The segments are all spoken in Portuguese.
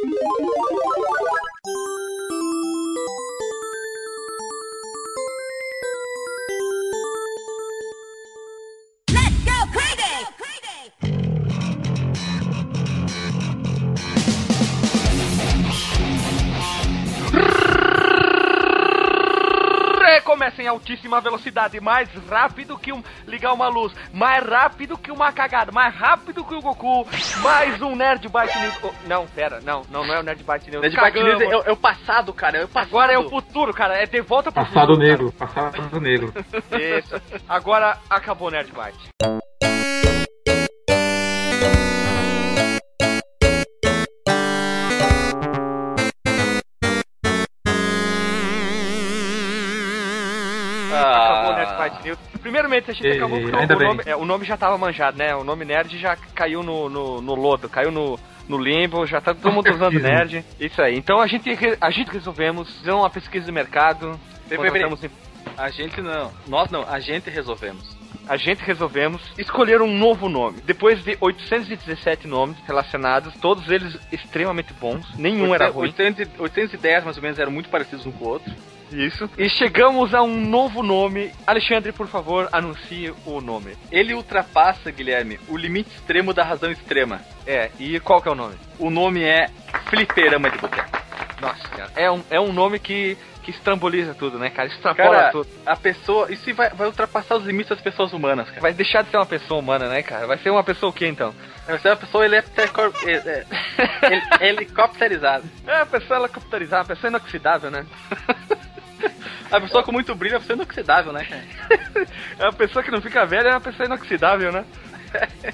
Thank you. Altíssima velocidade, mais rápido que um ligar uma luz, mais rápido que uma cagada, mais rápido que o Goku, mais um Nerd Byte News. Oh, não, pera, não, não, não é o Nerd Byte News. Nerd Byte News é, é, o passado, cara, é o passado. Agora é o futuro, cara, é de volta pro Passado futuro, negro, cara. passado negro. Isso. Agora acabou o Nerd Byte. Primeiramente, a gente e, acabou porque o, nome, é, o nome já tava manjado, né? O nome nerd já caiu no, no, no lodo, caiu no, no limbo, já tá todo mundo usando nerd. Isso aí. Então a gente, a gente resolvemos fazer uma pesquisa de mercado. Em... A gente não. Nós não, a gente resolvemos. A gente resolvemos escolher um novo nome. Depois de 817 nomes relacionados, todos eles extremamente bons, nenhum 800, era ruim. 810 mais ou menos eram muito parecidos um com o outro. Isso. E chegamos a um novo nome. Alexandre, por favor, anuncie o nome. Ele ultrapassa, Guilherme, o limite extremo da razão extrema. É, e qual que é o nome? O nome é Fliperama de Boteco. Nossa, cara. É um, é um nome que, que estramboliza tudo, né, cara? Extrapola cara, tudo. A pessoa. Isso vai, vai ultrapassar os limites das pessoas humanas, cara. Vai deixar de ser uma pessoa humana, né, cara? Vai ser uma pessoa o quê, então? Vai ser uma pessoa ele é, é, helicopterizada. É, uma pessoa helicopterizada, uma pessoa inoxidável, né? A pessoa com muito brilho é uma pessoa inoxidável, né, cara? É uma pessoa que não fica velha, é uma pessoa inoxidável, né?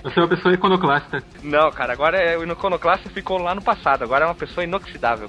Você é uma pessoa iconoclasta. Não, cara, agora é, o iconoclasta ficou lá no passado, agora é uma pessoa inoxidável.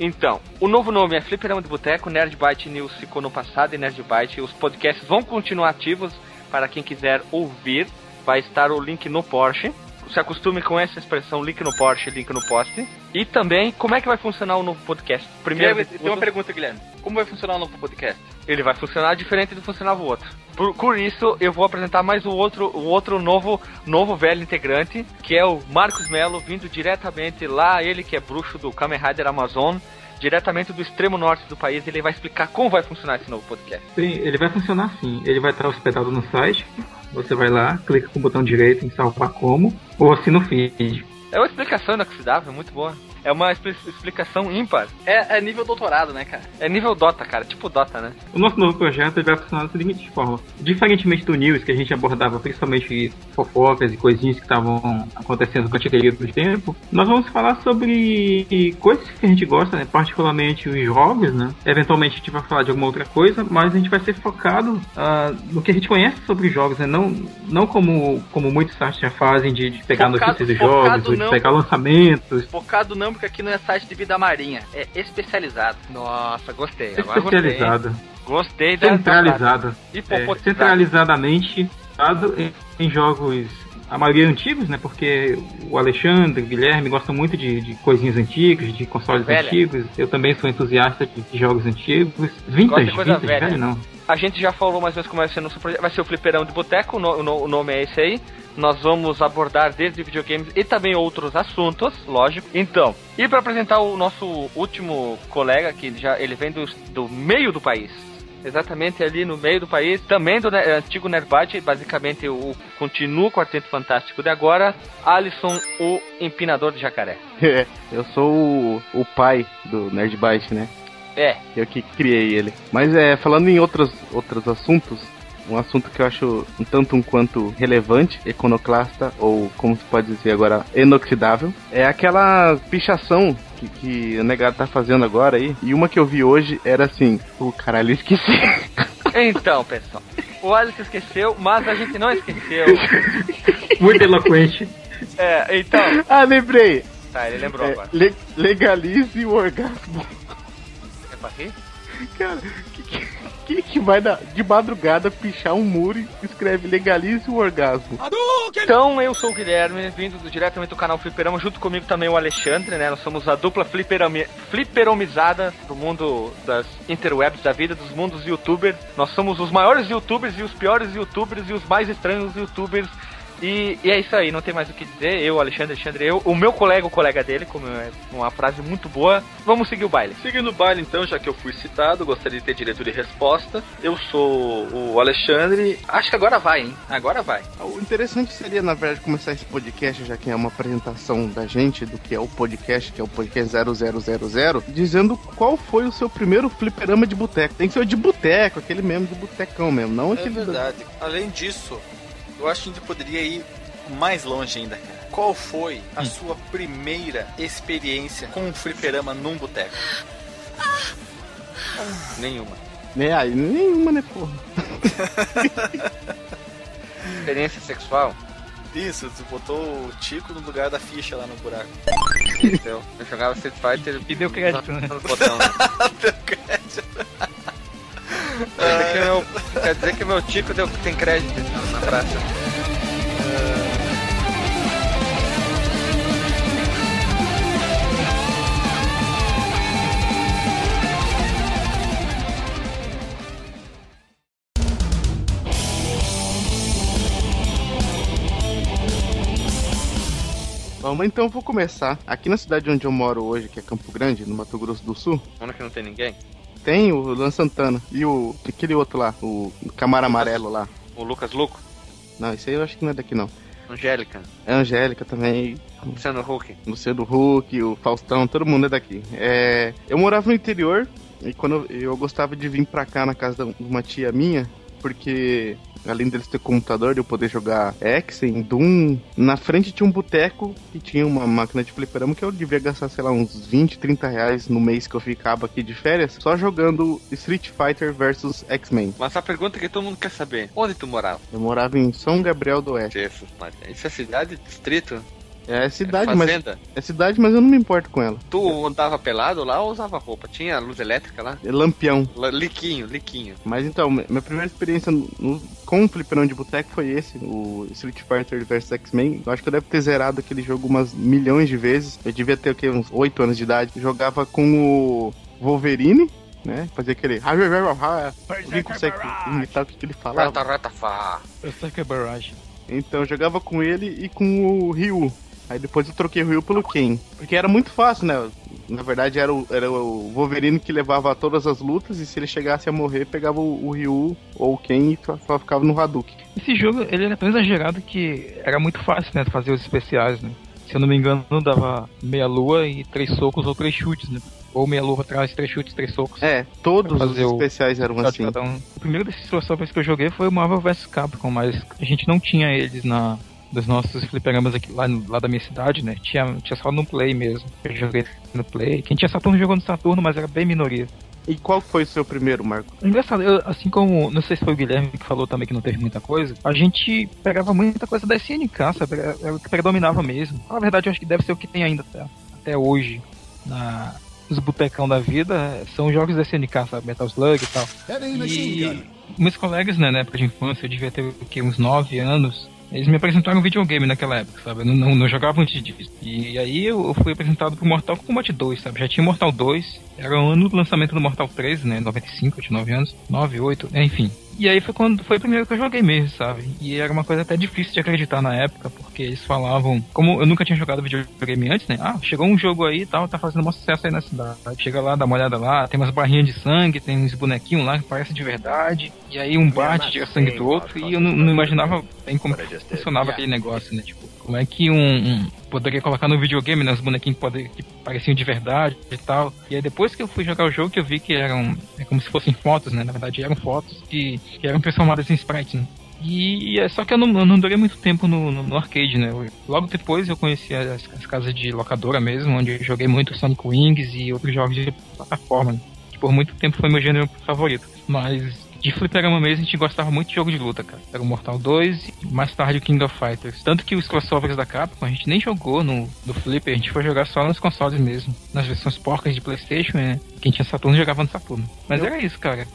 Então, o novo nome é Fliperama de Boteco, Nerd Byte News ficou no passado e Nerd Byte. Os podcasts vão continuar ativos para quem quiser ouvir. Vai estar o link no Porsche se acostume com essa expressão link no Porsche, link no post. E também, como é que vai funcionar o novo podcast? Primeiro, Guilherme, tem uma pergunta, Guilherme. Como vai funcionar o novo podcast? Ele vai funcionar diferente do que funcionava o outro. Por, por isso, eu vou apresentar mais o outro, o outro novo, novo velho integrante, que é o Marcos Melo, vindo diretamente lá, ele que é bruxo do Kamen Rider Amazon, diretamente do extremo norte do país, ele vai explicar como vai funcionar esse novo podcast. Sim, ele vai funcionar assim. Ele vai estar hospedado no site, você vai lá, clica com o botão direito em salvar como, ou assina o feed. É uma explicação inoxidável, muito boa. É uma explicação ímpar. É, é, nível doutorado, né, cara? É nível Dota, cara. Tipo Dota, né? O nosso novo projeto vai funcionar da seguinte forma. Diferentemente do News, que a gente abordava principalmente fofocas e coisinhas que estavam acontecendo com a período do tempo, nós vamos falar sobre coisas que a gente gosta, né? Particularmente os jogos, né? Eventualmente a gente vai falar de alguma outra coisa, mas a gente vai ser focado uh, no que a gente conhece sobre jogos, né? Não, não como, como muitos sites já fazem de, de pegar focado, notícias de jogos, ou de pegar lançamentos. Focado não porque aqui não é site de vida marinha, é especializado. Nossa, gostei. Agora especializado. Gostei, gostei Centralizado. É, centralizadamente em, em jogos a maioria antigos, né? Porque o Alexandre, o Guilherme gostam muito de, de coisinhas antigas, de consoles velha. antigos. Eu também sou entusiasta de, de jogos antigos. Vintage, vintage, velha. velho não. A gente já falou mais ou menos como vai ser o nosso projeto. Vai ser o Fliperão de Boteco, o, o nome é esse aí nós vamos abordar desde videogames e também outros assuntos, lógico. Então, e para apresentar o nosso último colega, que já ele vem do, do meio do país, exatamente ali no meio do país, também do antigo Nerdbite, basicamente o continua o Quarteto Fantástico de agora, Alisson, o empinador de jacaré. É, eu sou o, o pai do Nerdbite, né? É. Eu que criei ele. Mas é, falando em outros, outros assuntos, um assunto que eu acho um tanto um quanto relevante, iconoclasta, ou como se pode dizer agora, inoxidável, é aquela pichação que, que o negado tá fazendo agora aí. E uma que eu vi hoje era assim, o caralho, esqueci. Então, pessoal, o Alisson esqueceu, mas a gente não esqueceu. Muito eloquente. É, então. Ah, lembrei. Tá, ele lembrou é, agora. Le legalize o orgasmo. É pra rir? Cara, que, que que, que vai na, de madrugada pichar um muro e escreve legalize o orgasmo? Então, eu sou o Guilherme, vindo diretamente do canal Fliperama, junto comigo também o Alexandre, né? Nós somos a dupla fliperami, fliperomizada do mundo das interwebs da vida, dos mundos youtubers. Nós somos os maiores youtubers e os piores youtubers e os mais estranhos youtubers E, e, é isso aí, não tem mais o que dizer. Eu, Alexandre, Alexandre, eu, o meu colega, o colega dele, como é uma frase muito boa. Vamos seguir o baile. Seguindo o baile, então, já que eu fui citado, gostaria de ter direito de resposta. Eu sou o Alexandre. Acho que agora vai, hein? Agora vai. O interessante seria, na verdade, começar esse podcast, já que é uma apresentação da gente, do que é o podcast, que é o podcast 0000, dizendo qual foi o seu primeiro fliperama de boteco. Tem que ser o de boteco, aquele mesmo de botecão mesmo, não é aquele. É verdade. Da... Além disso, eu acho que a gente poderia ir mais longe ainda, cara. Qual foi a hum. sua primeira experiência com um fliperama num boteco? Nenhuma. É, aí, nenhuma, né, porra? experiência sexual? Isso, tu botou o Tico no lugar da ficha lá no buraco. Eu, eu jogava Street Fighter e deu crédito, né? Botão, né? deu crédito. Quer dizer, que meu, quer dizer que meu Tico deu, tem crédito na praça. Vamos então, vou começar. Aqui na cidade onde eu moro hoje, que é Campo Grande, no Mato Grosso do Sul. Onde que não tem ninguém? Tem o Lan Santana e o aquele outro lá, o Camaro Amarelo lá. O Lucas Luco? Não, esse aí eu acho que não é daqui não. Angélica. É Angélica também. Luciano Huck. Luciano Huck, o Faustão, todo mundo é daqui. É, eu morava no interior e quando eu, eu gostava de vir pra cá na casa de uma tia minha, porque além deles ter computador, de eu poder jogar Exen, Doom, na frente tinha um boteco que tinha uma máquina de fliperama que eu devia gastar, sei lá, uns 20, 30 reais no mês que eu ficava aqui de férias, só jogando Street Fighter vs X-Men. Mas a pergunta que todo mundo quer saber, onde tu morava? Eu morava em São Gabriel do Oeste. Isso, isso é cidade, distrito? É cidade, é mas. É cidade, mas eu não me importo com ela. Tu andava pelado lá ou usava roupa? Tinha luz elétrica lá? É lampião. L liquinho, liquinho. Mas então, minha primeira experiência no, com o fliperão de boteco foi esse, o Street Fighter vs X-Men. Eu acho que eu devo ter zerado aquele jogo umas milhões de vezes. Eu devia ter o quê? Uns 8 anos de idade. Eu jogava com o Wolverine, né? Fazia aquele. Ninguém consegue imitar o que, que ele falava. Rata, rata, fa. Eu sei que é barragem. Então, eu jogava com ele e com o Ryu. Aí depois eu troquei o Ryu pelo Ken. Porque era muito fácil, né? Na verdade era o, era o Wolverine que levava todas as lutas e se ele chegasse a morrer, pegava o, o Ryu ou o Ken e só, só ficava no Hadouken. Esse jogo, ele era tão exagerado que era muito fácil, né? Fazer os especiais, né? Se eu não me engano, dava meia lua e três socos ou três chutes, né? Ou meia lua atrás, três chutes, três socos. É, todos os especiais eram assim. Um. O primeiro desses crossovers que eu joguei foi o Marvel vs Capcom, mas a gente não tinha eles na, dos nossos fliperamas aqui lá, lá da minha cidade, né? Tinha, tinha só no Play mesmo. Eu joguei no Play. Quem tinha Saturno jogou no Saturno, mas era bem minoria. E qual foi o seu primeiro, Marco? Engraçado, eu, assim como, não sei se foi o Guilherme que falou também que não teve muita coisa, a gente pegava muita coisa da SNK, sabe? Era, era o que predominava mesmo. Na verdade, eu acho que deve ser o que tem ainda até, até hoje na, nos botecão da vida, são jogos da SNK, sabe? Metal Slug e tal. E meus colegas, né, na época de infância, eu devia ter o quê, uns 9 anos, eles me apresentaram um videogame naquela época, sabe? Eu não, não, não jogava antes disso. E aí eu fui apresentado pro Mortal Kombat 2, sabe? Já tinha Mortal 2, era o ano do lançamento do Mortal 3, né? 95, eu tinha 9 anos. 9, 8, enfim. E aí foi quando foi o primeiro que eu joguei mesmo, sabe? E era uma coisa até difícil de acreditar na época, porque eles falavam, como eu nunca tinha jogado videogame antes, né? Ah, chegou um jogo aí e tal, tá fazendo um sucesso aí na cidade. Chega lá, dá uma olhada lá, tem umas barrinhas de sangue, tem uns bonequinhos lá que parecem de verdade. E aí um bate, tira sangue do outro, e eu não, não imaginava bem como funcionava aquele negócio, né? Tipo, como é que um, um poderia colocar no videogame, né? Os bonequinhos que, que pareciam de verdade e tal. E aí depois que eu fui jogar o jogo que eu vi que eram é como se fossem fotos, né? Na verdade eram fotos que, que eram transformadas em sprites, né? E é só que eu não, eu não durei muito tempo no, no, no arcade, né? Eu, logo depois eu conheci as, as, casas de locadora mesmo, onde eu joguei muito Sonic Wings e outros jogos de plataforma, né? que por muito tempo foi meu gênero favorito. Mas de fliperama mesmo, a gente gostava muito de jogo de luta, cara. Era o Mortal 2 e mais tarde o King of Fighters. Tanto que os crossovers da Capcom a gente nem jogou no, no Flipper, a gente foi jogar só nos consoles mesmo. Nas versões porcas de Playstation, né? Quem tinha Saturno jogava no Saturno. Mas Eu... era isso, cara.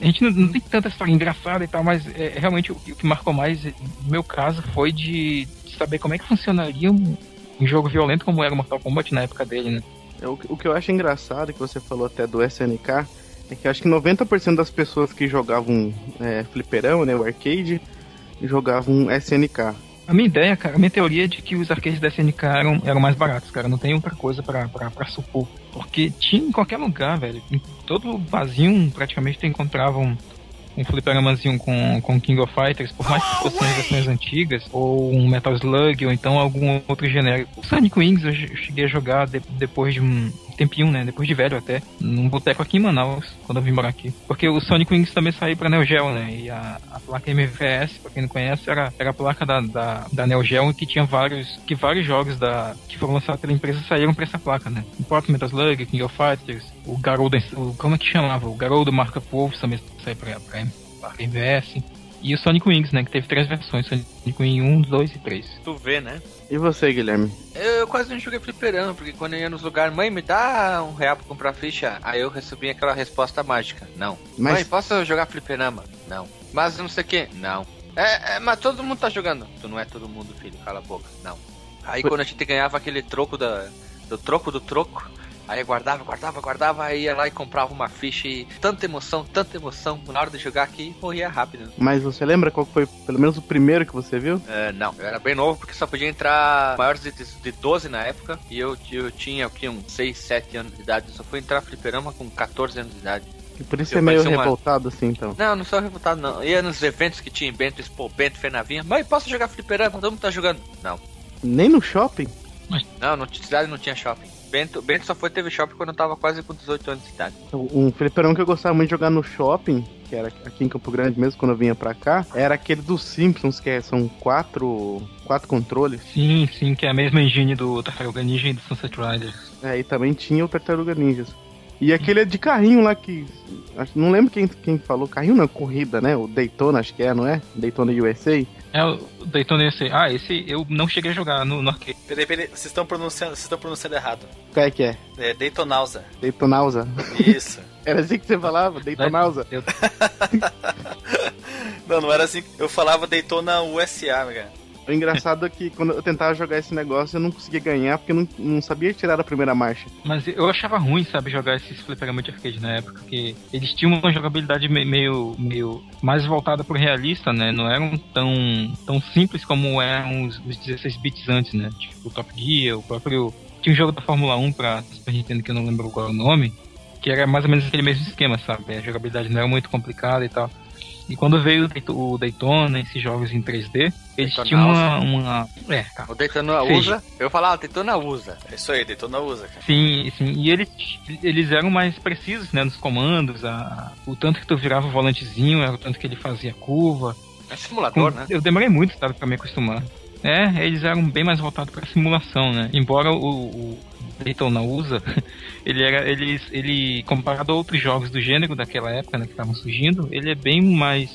A gente não, não, tem tanta história engraçada e tal, mas é, realmente o, o, que marcou mais, no meu caso, foi de, de saber como é que funcionaria um, um, jogo violento como era o Mortal Kombat na época dele, né? É, o, o que eu acho engraçado, que você falou até do SNK, é que acho que 90% das pessoas que jogavam é, fliperão, né, o arcade, jogavam SNK. A minha ideia, cara, a minha teoria é de que os arcades da SNK eram, eram mais baratos, cara. Não tem outra coisa pra, pra, pra supor. Porque tinha em qualquer lugar, velho. Em todo vazio, praticamente, tu encontrava um, um fliperamazinho com, com King of Fighters, por mais que fossem as versões antigas, ou um Metal Slug, ou então algum outro genérico. O Sonic Wings eu cheguei a jogar de, depois de um tempinho, né? Depois de velho até, num boteco aqui em Manaus, quando eu vim morar aqui. Porque o Sonic Wings também saiu pra Neo Geo, né? E a, a placa MVS, pra quem não conhece, era, era a placa da, da, da Neo Geo que tinha vários, que vários jogos da, que foram lançados pela empresa saíram pra essa placa, né? Próprio Metal Slug, King of Fighters, o Garou, como é que chamava? O Garou do Marca Wolf também saiu pra, pra, pra MVS. E o Sonic Wings, né? Que teve três versões: Sonic Wing 1, 2 e 3. Tu vê, né? E você, Guilherme? Eu, eu quase não joguei fliperama, porque quando eu ia nos lugares, mãe, me dá um real pra comprar ficha. Aí eu recebi aquela resposta mágica: não. Mas- Mãe, posso jogar fliperama? Não. Mas não sei o que? Não. É, é, mas todo mundo tá jogando. Tu não é todo mundo, filho, cala a boca. Não. Aí quando a gente ganhava aquele troco da, do troco do troco, aí eu guardava, guardava, guardava, aí ia lá e comprava uma ficha e tanta emoção, tanta emoção. Na hora de jogar aqui, morria rápido. Mas você lembra qual foi, pelo menos, o primeiro que você viu? É, não, eu era bem novo porque só podia entrar maiores de, de 12 na época e eu, eu tinha o que, uns 6, 7 anos de idade. Eu só fui entrar fliperama com 14 anos de idade. E por isso Eu é meio parecia uma- revoltado assim, então. Não, não sou revoltado não. Ia nos eventos que tinha em Bento, Expo, Bento, Fenavinha. Mãe, posso jogar fliperama? Todo mundo tá jogando. Não. Nem no shopping? Não, na cidade não tinha shopping. Bento, Bento só foi teve shopping quando eu tava quase com 18 anos de idade. Um fliperão que eu gostava muito de jogar no shopping, que era aqui em Campo Grande mesmo, quando eu vinha pra cá, era aquele dos Simpsons, que é- são quatro, quatro controles. Sim, sim, que é a mesma engine do Tartaruga Ninja e do Sunset Riders. É, e também tinha o Tartaruga Ninjas. E aquele é de carrinho lá que. acho- Não lembro quem, quem falou. Carrinho não, corrida, né? O Daytona, acho que é, não é? Daytona USA. É o Daytona esse. Ah, esse eu não cheguei a jogar no, no arcade. Peraí, peraí, vocês estão pronunciando, vocês estão pronunciando errado. Qual é que é? É Daytonausa. Daytonausa. Isso. Era assim que você falava? Daytonausa. Eu, não, não era assim. Eu falava Daytona USA, cara. O engraçado é que quando eu tentava jogar esse negócio, eu não conseguia ganhar porque eu não, não sabia tirar a primeira marcha. mas eu achava ruim, sabe, jogar esses fliperama de arcade na época, porque eles tinham uma jogabilidade me- meio, meio mais voltada pro realista, né? Não eram tão, tão simples como eram os, os 16 bits antes, né? Tipo o Top Gear, o próprio. Tinha um jogo da Fórmula 1 pra Super Nintendo que eu não lembro qual é o nome, que era mais ou menos aquele mesmo esquema, sabe? A jogabilidade não era muito complicada e tal. E quando veio o Dayto- o Daytona, esses jogos em 3D, eles Daytona tinham uma, uma. É, tá. O Daytona Sim. usa. Eu falava, Daytona usa. É isso aí, Daytona USA, cara. Sim, sim. E eles, eles eram mais precisos, né, nos comandos. A, o tanto que tu virava o volantezinho, era o tanto que ele fazia curva. É simulador, Com- né? Eu demorei muito, sabe, pra me acostumar. É, eles eram bem mais voltados pra simulação, né? Embora o, o Daytona USA, ele era, ele, ele, comparado a outros jogos do gênero daquela época, né, que estavam surgindo, ele é bem mais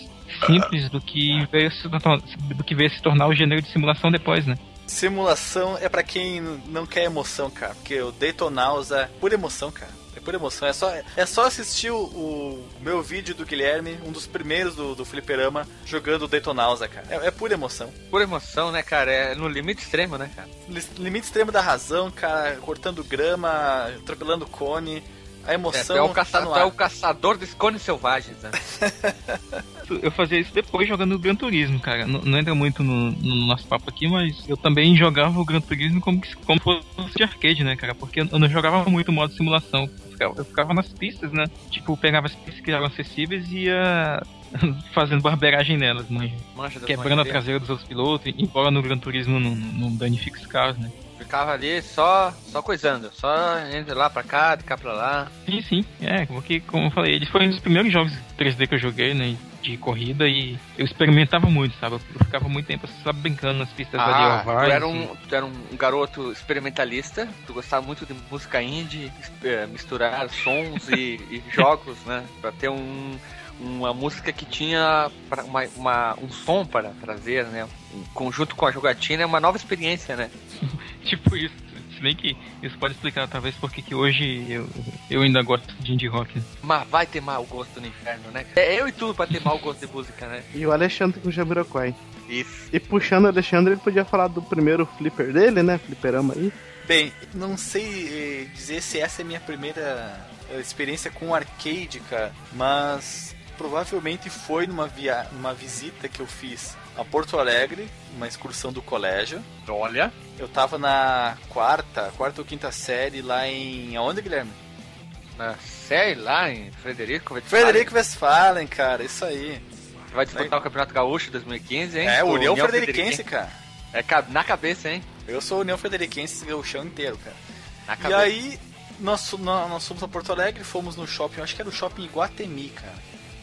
simples do que veio se, tornar- do que veio se tornar o gênero de simulação depois, né? Simulação é pra quem não quer emoção, cara. Porque o Daytonausa é pura emoção, cara. É pura emoção. É só, é só assistir o, o meu vídeo do Guilherme, um dos primeiros do, do Fliperama, jogando Daytonausa, cara. É, é pura emoção. Por emoção, né, cara? É no limite extremo, né, cara? Limite extremo da razão, cara. Cortando grama, atropelando cone. A É, emoção tu é o, tá caça, ar. o caçador de cones selvagens, né? Eu fazia isso depois jogando o Gran Turismo, cara. Não, não entra muito no, no nosso papo aqui, mas eu também jogava o Gran Turismo como, como fosse de arcade, né, cara? Porque eu não jogava muito modo simulação. Eu ficava, eu ficava nas pistas, né? Tipo, pegava as pistas que eram acessíveis e ia fazendo barbeiragem nelas, manja. Mancha das Quebrando a traseira dos outros pilotos, embora no Gran Turismo não, não danifique os carros, né? Ficava ali só, só coisando. Só indo lá pra cá, de cá pra lá. Sim, sim. É, porque, como eu falei, eles foram os primeiros jogos 3D que eu joguei, né? De corrida e eu experimentava muito, sabe? Eu ficava muito tempo só brincando nas pistas ali Ah, ovais. tu era, um, tu era um garoto experimentalista, tu gostava muito de música indie, eh, misturar sons e, e jogos, né? Pra ter um, uma música que tinha uma, uma- um som para trazer, né? Um conjunto com a jogatina é uma nova experiência, né? Tipo isso. Se bem que isso pode explicar talvez porque que hoje eu, eu ainda gosto de indie rock. Mas vai ter mau gosto no inferno, né? É eu e tu pra ter mau gosto de música, né? E o Alexandre com o Jamiroquai. Isso. E puxando o Alexandre, ele podia falar do primeiro flipper dele, né? Fliperama aí. Bem, não sei eh, dizer se essa é a minha primeira eh, experiência com arcade, cara, mas provavelmente foi numa, via numa visita que eu fiz a Porto Alegre, uma excursão do colégio. Olha. Eu tava na quarta, quarta ou quinta série lá em. Aonde, Guilherme? Na série lá em Frederico Westphalen. Frederico Westphalen, cara, isso aí. Vai disputar o Campeonato Gaúcho 2015, hein? É, Com União Frederiquense, cara. É na cabeça, hein? Eu sou União Frederiquense o chão inteiro, cara. Na E cabeça. aí, nós, nós, nós fomos a Porto Alegre, fomos no shopping, eu acho que era o shopping Iguatemi, cara.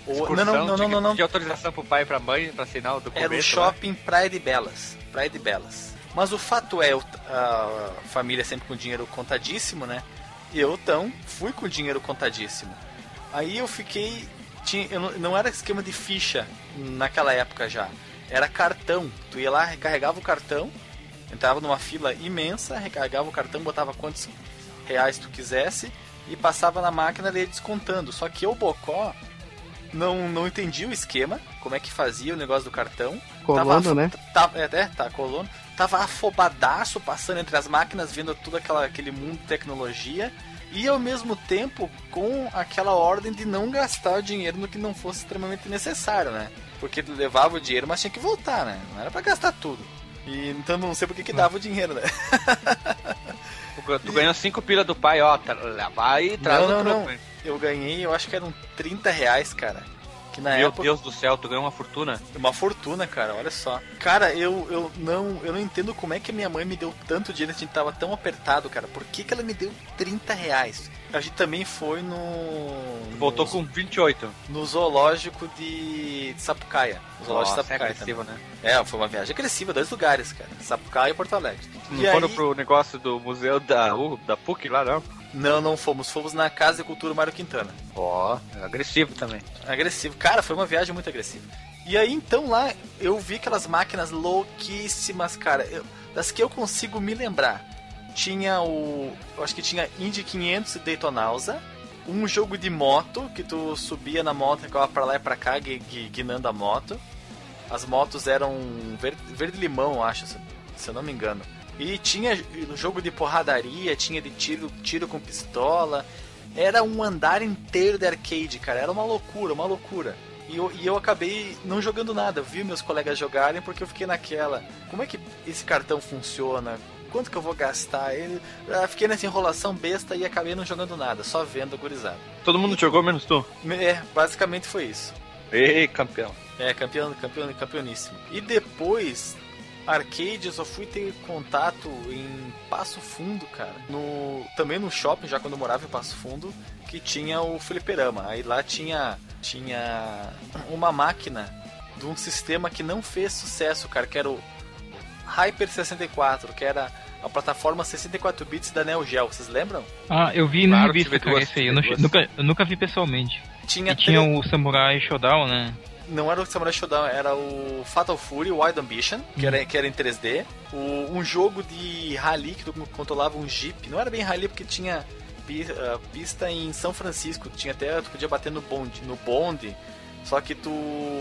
Ou, não, não, não, não, tinha não, pedir autorização pro pai e pra mãe pra assinar o documento. Era o né? shopping Praia de Belas. Praia de Belas. Mas o fato é, a família sempre com dinheiro contadíssimo, né? E eu, então, fui com dinheiro contadíssimo. Aí eu fiquei. Tinha, eu não, não era esquema de ficha naquela época já. Era cartão. Tu ia lá, recarregava o cartão, entrava numa fila imensa, recarregava o cartão, botava quantos reais tu quisesse e passava na máquina e ia descontando. Só que eu, Bocó, não, não entendi o esquema, como é que fazia o negócio do cartão. Colono, Tava- né? Tava, é, é, tá, colono. Tava afobadaço passando entre as máquinas, vendo todo aquela, aquele mundo de tecnologia. E ao mesmo tempo com aquela ordem de não gastar o dinheiro no que não fosse extremamente necessário, né? Porque levava o dinheiro, mas tinha que voltar, né? Não era pra gastar tudo. E então não sei por que que dava o dinheiro, né? Tu, ganhou 5 pila do pai, ó. Tá, vai e traz Não, o não, troco, não. Eu ganhei, eu acho que eram 30 reais, cara. Que na Meu época. Deus do céu, tu ganhou uma fortuna. Uma fortuna, cara, olha só. Cara, eu, eu não eu não entendo como é que a minha mãe me deu tanto dinheiro, a gente tava tão apertado, cara. Por que, que ela me deu 30 reais? A gente também foi no. Voltou no, com 28. no zoológico de, de Sapucaia. No zoológico Nossa, de Sapucaia é agressivo, né? É, foi uma viagem agressiva, dois lugares, cara. Sapucaia e Porto Alegre. Não e foram aí, pro negócio do museu da, U- da PUC lá, não? Não, não fomos. Fomos na Casa de Cultura Mário Quintana. Ó, é agressivo também. Agressivo. Cara, foi uma viagem muito agressiva. E aí, então, lá, eu vi aquelas máquinas louquíssimas, cara. Eu- das que eu consigo me lembrar. Tinha o... Eu acho que tinha Indy 500 e Daytonausa. Um jogo de moto, que tu subia na moto, ficava pra lá e pra cá, gui- gui- guinando a moto. As motos eram verde, verde-limão, acho, se, se eu não me engano. E tinha jogo de porradaria, tinha de tiro, tiro com pistola. Era um andar inteiro de arcade, cara. Era uma loucura, uma loucura. E eu, e eu acabei não jogando nada. Eu vi meus colegas jogarem porque eu fiquei naquela. Como é que esse cartão funciona? Quanto que eu vou gastar? Ele, ah, fiquei nessa enrolação besta e acabei não jogando nada, só vendo gurizada. Todo mundo jogou menos tu. É, basicamente foi isso. Ei, campeão. É, campeão, campeão, campeoníssimo. E depois, arcade, eu só fui ter contato em Passo Fundo, cara. No, também no shopping, já quando eu morava em Passo Fundo, que tinha o fliperama. Aí lá tinha, tinha uma máquina de um sistema que não fez sucesso, cara, que era o Hyper 64, que era a plataforma 64 bits da Neo Geo. Vocês lembram? Ah, eu vi Claro, na revista, cara, duas, esse aí. Eu, nunca, eu nunca vi pessoalmente. Tinha E tinha o Samurai Shodown, né? Não era o Samurai Shodown, era o Fatal Fury Wild Ambition, que era, que era em 3D. O, um jogo de rally que tu controlava um Jeep. Não era bem rally porque tinha pi- ah, pista em São Francisco. Tinha até, tu podia bater no bonde, no bonde. Só que tu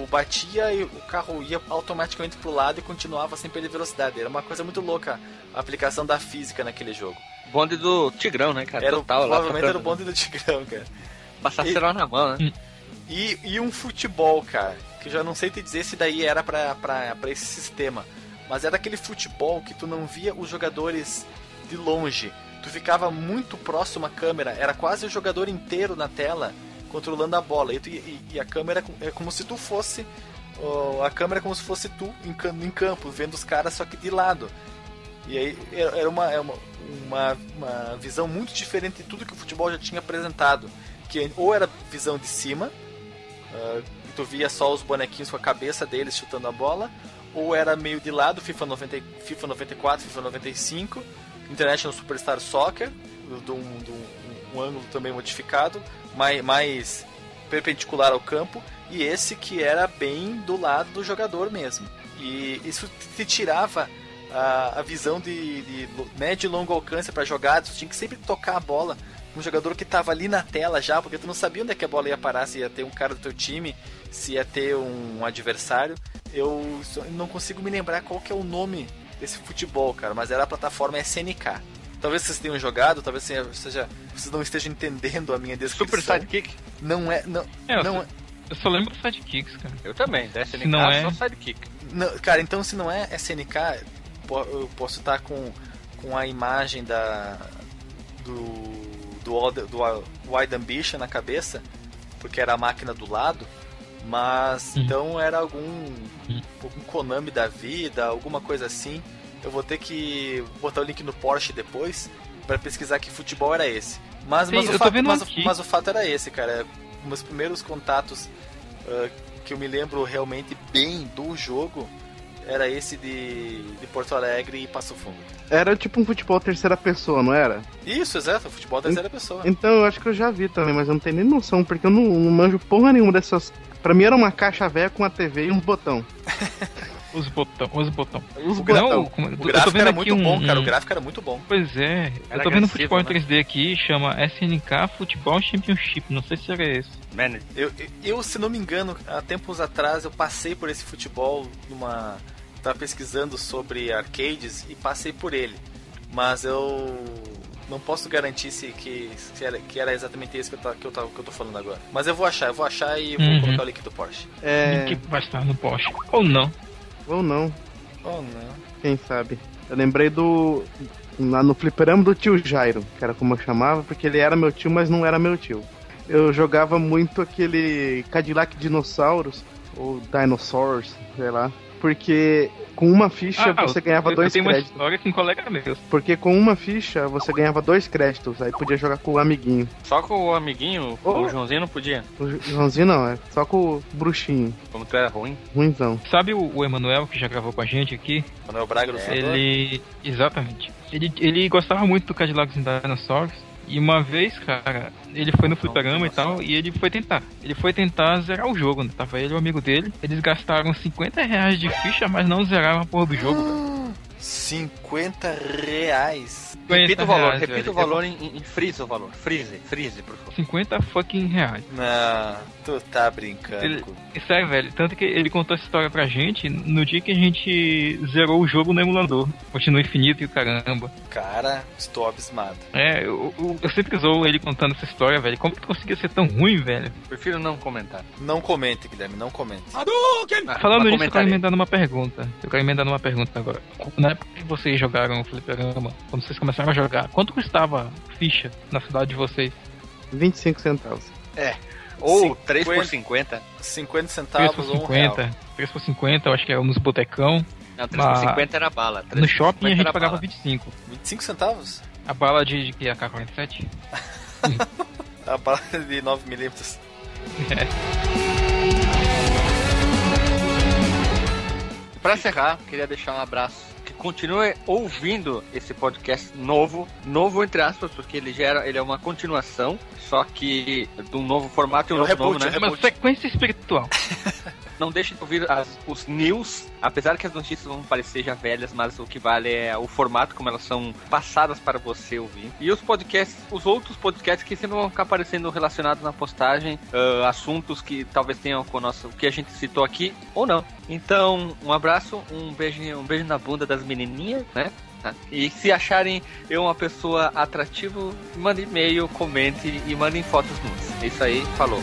batia e o carro ia automaticamente pro lado e continuava sem perder velocidade. Era uma coisa muito louca a aplicação da física naquele jogo. Bonde do Tigrão, né, cara? Era, o- Total, lá provavelmente era o tocando. bonde do Tigrão, cara. Passar E- na mão, né? E, e um futebol, cara, que já não sei te dizer se daí era pra, pra, pra esse sistema, mas era aquele futebol que tu não via os jogadores de longe, tu ficava muito próximo à câmera, era quase o jogador inteiro na tela controlando a bola, e, tu- e- e a câmera é co- como se tu fosse, a câmera é como se fosse tu em, cam- em campo, vendo os caras só que de lado. E aí era é uma, uma, uma visão muito diferente de tudo que o futebol já tinha apresentado. Que ou era visão de cima, ah, tu via só os bonequinhos com a cabeça deles chutando a bola, ou era meio de lado, FIFA, 90, e- FIFA 94, FIFA 95, International Superstar Soccer, de um, de um- um ângulo também modificado, mais, mais perpendicular ao campo, e esse que era bem do lado do jogador mesmo. E isso te tirava a, a visão de, de médio e longo alcance para jogadas, tinha que sempre tocar a bola um jogador que tava ali na tela já, porque tu não sabia onde é que a bola ia parar, se ia ter um cara do teu time, se ia ter um adversário. Eu não consigo me lembrar qual que é o nome desse futebol, cara, mas era a plataforma SNK. Talvez vocês tenham jogado, talvez seja, vocês não estejam entendendo a minha descrição. Super Sidekick? Não é, não, É, eu, não só, é, eu só lembro do Sidekicks, cara. Eu também, da SNK, Não é. só Sidekick. Não, cara, então se não é SNK, eu posso estar com, com a imagem da do do, do Wide Ambition na cabeça, porque era a máquina do lado, mas Uhum. então era algum algum Konami da vida, alguma coisa assim. Eu vou ter que botar o link no Porsche depois para pesquisar que futebol era esse. Mas, Sim, mas, o fato, mas, mas o fato era esse, cara. Meus primeiros contatos ah, que eu me lembro realmente bem do jogo era esse de, de Porto Alegre e Passo Fundo. Era tipo um futebol terceira pessoa, não era? Isso, exato, futebol terceira pessoa. Então eu acho que eu já vi também, mas eu não tenho nem noção, porque eu não, não manjo porra nenhuma dessas. Pra mim era uma caixa velha com uma TV e uns botão. Os botão, os botão. Uns O botão. Não, como- O eu tô gráfico vendo era aqui muito um- bom, cara. O gráfico era muito bom. Pois é, eu Era tô vendo agressivo, futebol em né? 3D aqui, chama SNK Futebol Championship, não sei se era esse. Man, Eu, eu, se não me engano, há tempos atrás eu passei por esse futebol numa. Tava pesquisando sobre arcades e passei por ele. Mas eu não posso garantir se, que, se era, que era exatamente esse que eu, tá, que, eu que eu tô falando agora. Mas eu vou achar, eu vou achar e vou Uhum. colocar o link do Porsche. É. Que vai estar no Porsche. Ou não. Ou não, Oh não. quem sabe. Eu lembrei do. Lá no fliperama do tio Jairo, que era como eu chamava, porque ele era meu tio, mas não era meu tio. Eu jogava muito aquele Cadillac Dinossauros, ou Dinosaurs, sei lá. Porque com uma ficha Ah, você ganhava eu, dois eu tenho uma créditos. história com um colega meu. Porque com uma ficha você ganhava dois créditos, aí podia jogar com o amiguinho. só com o amiguinho, Oh. o Joãozinho não podia. O Joãozinho não, é só com o bruxinho, Como tu era ruim. ruimzão. Sabe o, o Emanuel que já gravou com a gente aqui? Manuel Braga do Fundador? Ele. Exatamente. Ele, ele gostava muito do Cadillacs and Dinosaurs. E uma vez, cara, ele foi no fliperama e tal, e ele foi tentar. Ele foi tentar zerar o jogo, né? Tava ele e o amigo dele. Eles gastaram 50 reais de ficha, mas não zeraram a porra do jogo. cara. 50 reais. 50 Repita o valor, reais, repita velho. o valor em, em, em freeze o valor. Freeze, freeze, por favor. 50 fucking reais. Não, tu tá brincando. Ele- Sério, velho. Tanto que ele contou essa história pra gente no dia que a gente zerou o jogo no emulador. Continua infinito e o caramba. Cara, estou abismado. É, eu, eu, eu sempre usou ele contando essa história, velho. Como que conseguia ser tão ruim, velho? Prefiro não comentar. Não comente, Guilherme, não comente. Ah, Falando mas nisso, eu quero emendar numa pergunta. Eu quero emendar numa pergunta agora. Na época que vocês jogaram o Fliperama, quando vocês começaram a jogar, quanto custava ficha na cidade de vocês? 25 centavos. Ou 3 por 50. 50. 50 3 centavos por ou um real. 50. 3 por 50, eu acho que era nos botecão. Não, 3 Mas- por 50 era bala. 3 No shopping a 50 gente pagava bala. 25. 25 centavos? A bala de, de que? AK-47? A bala de 9mm. Pra encerrar, queria deixar um abraço. Que continue ouvindo esse podcast novo, novo entre aspas, porque ele gera, ele é uma continuação, só que de um novo formato e um É novo reboot, nome, né? é um Uma sequência espiritual. Não deixe de ouvir as- os news, apesar que as notícias vão parecer já velhas, mas o que vale é o formato como elas são passadas para você ouvir. E os podcasts, os outros podcasts que sempre vão ficar aparecendo relacionados na postagem, ah, assuntos que talvez tenham com o que a gente citou aqui ou não. Então, um abraço, um beijo, um beijo na bunda das menininhas, né? Tá? E se acharem eu uma pessoa atrativa, mandem e-mail, comente e mandem fotos nuas. É isso aí, falou.